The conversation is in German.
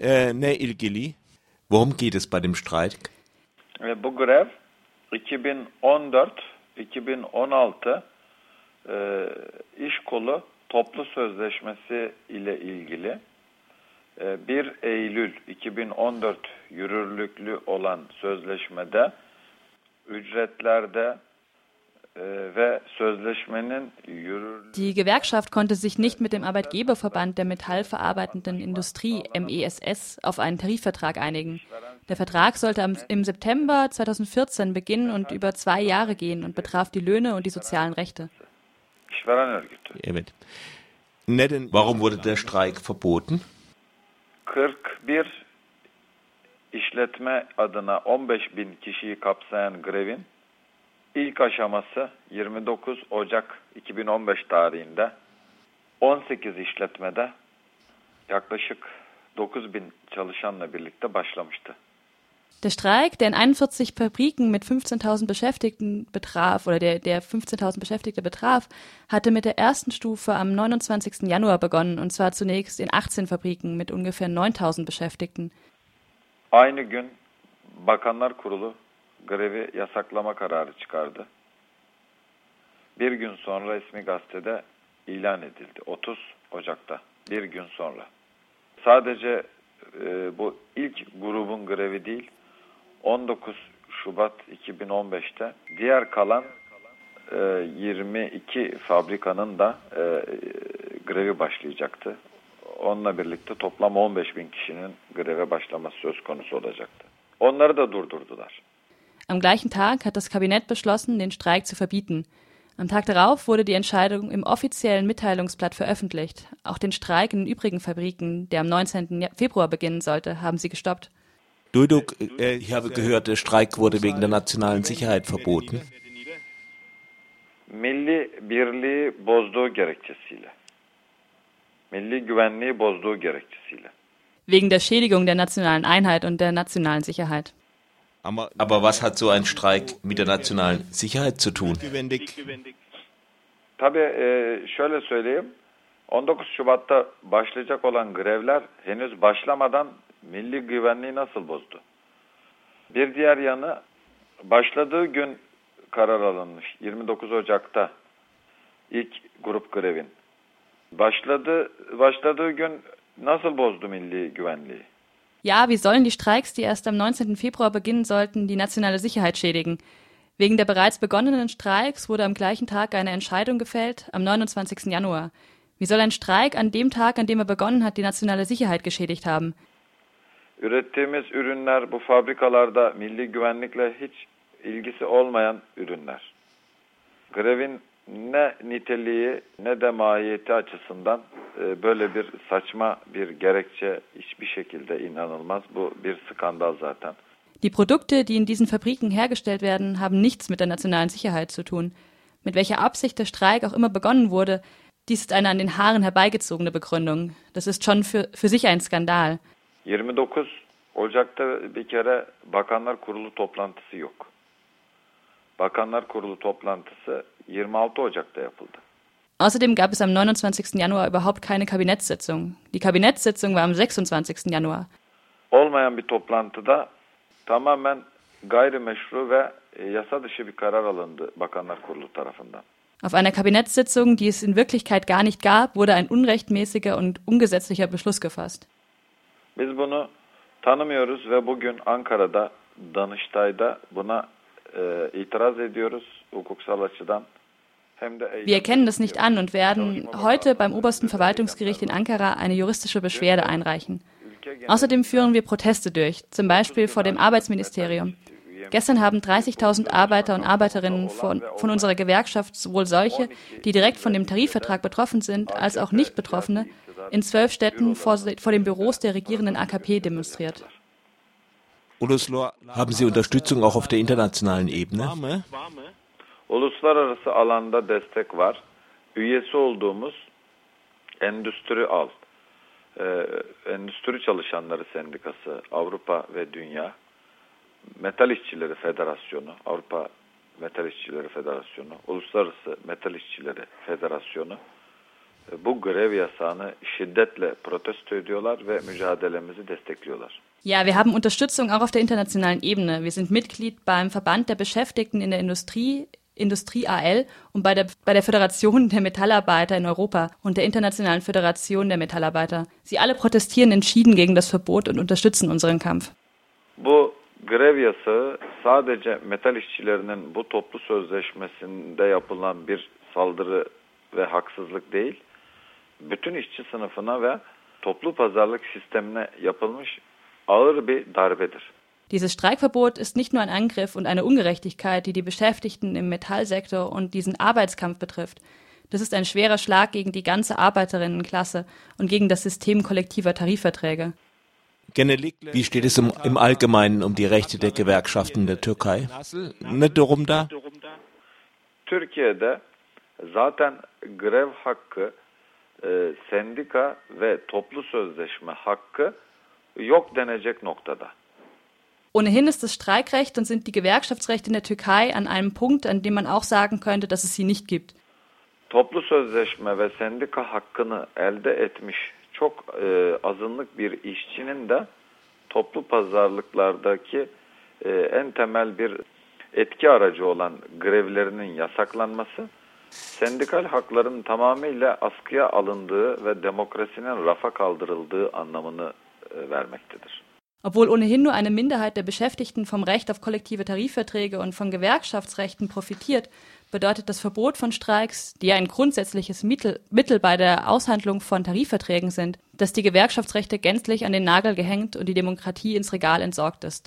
e, ne ilgili? Worum geht es bei dem Streik? Bu grev 2014-2016 e, iş kolu toplu sözleşmesi ile ilgili 1 Eylül 2014 yürürlüklü olan sözleşmede ücretlerde Die Gewerkschaft konnte sich nicht mit dem Arbeitgeberverband der metallverarbeitenden Industrie MESS auf einen Tarifvertrag einigen. Der Vertrag sollte im September 2014 beginnen und über zwei Jahre gehen und betraf die Löhne und die sozialen Rechte. Warum wurde der Streik verboten? 41 işletme adına 15 bin kişiyi kapsayan grevin ilk aşaması 29 Ocak 2015 tarihinde 18 işletmede yaklaşık 9 bin çalışanla birlikte başlamıştı. Der Streik, der in 41 Fabriken mit 15.000 Beschäftigten betraf, oder der, der 15.000 Beschäftigte betraf, hatte mit der ersten Stufe am 29. Januar begonnen, und zwar zunächst in 18 Fabriken mit ungefähr 9.000 Beschäftigten. Aynı gün Bakanlar Kurulu grevi yasaklama kararı çıkardı. Bir gün sonra resmi gazetede ilan edildi. 30 Ocak'ta. Bir gün sonra. Sadece e, bu ilk grubun grevi değil, 19 Şubat 2015'te diğer kalan e, 22 fabrikanın da e, grevi başlayacaktı. Onunla birlikte toplam 15 bin kişinin greve başlaması söz konusu olacaktı. Onları da durdurdular. Am gleichen Tag hat das Kabinett beschlossen, den Streik zu verbieten. Am Tag darauf wurde die Entscheidung im offiziellen Mitteilungsblatt veröffentlicht. Auch den Streik in den übrigen Fabriken, der am 19. Februar beginnen sollte, haben sie gestoppt. Duyduk, äh, ich habe gehört, der Streik wurde wegen der nationalen Sicherheit verboten. Milli birliği bozduğu gerekçesiyle. Milli güvenliği bozduğu gerekçesiyle. Wegen der Schädigung der nationalen Einheit und der nationalen Sicherheit. Aber was hat so ein Streik mit der nationalen Sicherheit zu tun? Tabii e, şöyle söyleyeyim. 19 Şubat'ta başlayacak olan grevler henüz başlamadan milli güvenliği nasıl bozdu? Bir diğer yanı başladığı gün karar alınmış. 29 Ocak'ta ilk grup grevin. Başladı, başladığı gün nasıl bozdu milli güvenliği? Ja, wie sollen die Streiks, die erst am 19. Februar beginnen sollten, die nationale Sicherheit schädigen? Wegen der bereits begonnenen Streiks wurde am gleichen Tag eine Entscheidung gefällt, am 29. Januar. Wie soll ein Streik an dem Tag, an dem er begonnen hat, die nationale Sicherheit geschädigt haben? Ürettiğimiz ürünler bu fabrikalarda milli güvenlikle hiç ilgisi olmayan ürünler. Grevin ne niteliği ne de mahiyeti açısından böyle bir saçma bir gerekçe hiçbir şekilde inanılmaz. Bu bir skandal zaten. Die Produkte, die in diesen Fabriken hergestellt werden, haben nichts mit der nationalen Sicherheit zu tun. Mit welcher Absicht der Streik auch immer begonnen wurde, dies ist eine an den Haaren herbeigezogene Begründung. Das ist schon für, für sich ein Skandal. 29 Ocak'ta bir kere Bakanlar Kurulu toplantısı yok. Bakanlar Kurulu toplantısı 26 Ocak'ta yapıldı. Außerdem gab es am 29. Januar überhaupt keine Kabinettssitzung. Die Kabinettssitzung war am 26. Januar. Olmayan bir toplantıda tamamen gayrimeşru ve yasa dışı bir karar alındı Bakanlar Kurulu tarafından. Auf einer Kabinettssitzung, die es in Wirklichkeit gar nicht gab, wurde ein unrechtmäßiger und ungesetzlicher Beschluss gefasst. Biz bunu tanımıyoruz ve bugün Ankara'da, Danıştay'da buna e, itiraz ediyoruz hukuksal açıdan. Wir erkennen das nicht an und werden heute beim obersten Verwaltungsgericht in Ankara eine juristische Beschwerde einreichen. Außerdem führen wir Proteste durch, zum Beispiel vor dem Arbeitsministerium. Gestern haben 30.000 Arbeiter und Arbeiterinnen von, von, unserer Gewerkschaft, sowohl solche, die direkt von dem Tarifvertrag betroffen sind, als auch nicht Betroffene, in zwölf Städten vor, vor den Büros der regierenden AKP demonstriert. Haben Sie Unterstützung auch auf der internationalen Ebene? Uluslararası alanda destek var. Üyesi olduğumuz Endüstri Al, e, Endüstri Çalışanları Sendikası Avrupa ve Dünya, Metal İşçileri Federasyonu, Avrupa Metal İşçileri Federasyonu, Uluslararası Metal İşçileri Federasyonu bu grev yasağını şiddetle protesto ediyorlar ve mücadelemizi destekliyorlar. Ja, wir haben Unterstützung auch auf der internationalen Ebene. Wir sind Mitglied beim Verband der Beschäftigten in der Industrie, Industrie AL und bei der, bei der Föderation der Metallarbeiter in Europa und der Internationalen Föderation der Metallarbeiter. Sie alle protestieren entschieden gegen das Verbot und unterstützen unseren Kampf. Bu grev yasağı sadece metal işçilerinin bu toplu sözleşmesinde yapılan bir saldırı ve haksızlık değil, bütün işçi sınıfına ve toplu pazarlık sistemine yapılmış ağır bir darbedir. Dieses Streikverbot ist nicht nur ein Angriff und eine Ungerechtigkeit, die die Beschäftigten im Metallsektor und diesen Arbeitskampf betrifft. Das ist ein schwerer Schlag gegen die ganze Arbeiterinnenklasse und gegen das System kollektiver Tarifverträge. Wie steht es im, im Allgemeinen um die Rechte der Gewerkschaften der Türkei? Ne durumda? Türkiye'de zaten grev hakkı, e, sendika ve toplu sözleşme hakkı yok denecek noktada. Ohnehin ist das Streikrecht und sind die Gewerkschaftsrechte in der Türkei an einem Punkt, an dem man auch sagen könnte, dass es sie nicht gibt. Toplu sözleşme ve sendika hakkını elde etmiş çok e, azınlık bir işçinin de toplu pazarlıklardaki e, en temel bir etki aracı olan grevlerinin yasaklanması, sendikal hakların tamamıyla askıya alındığı ve demokrasinin rafa kaldırıldığı anlamını e, vermektedir. Obwohl ohnehin nur eine Minderheit der Beschäftigten vom Recht auf kollektive Tarifverträge und von Gewerkschaftsrechten profitiert, bedeutet das Verbot von Streiks, die ein grundsätzliches Mittel, Mittel bei der Aushandlung von Tarifverträgen sind, dass die Gewerkschaftsrechte gänzlich an den Nagel gehängt und die Demokratie ins Regal entsorgt ist.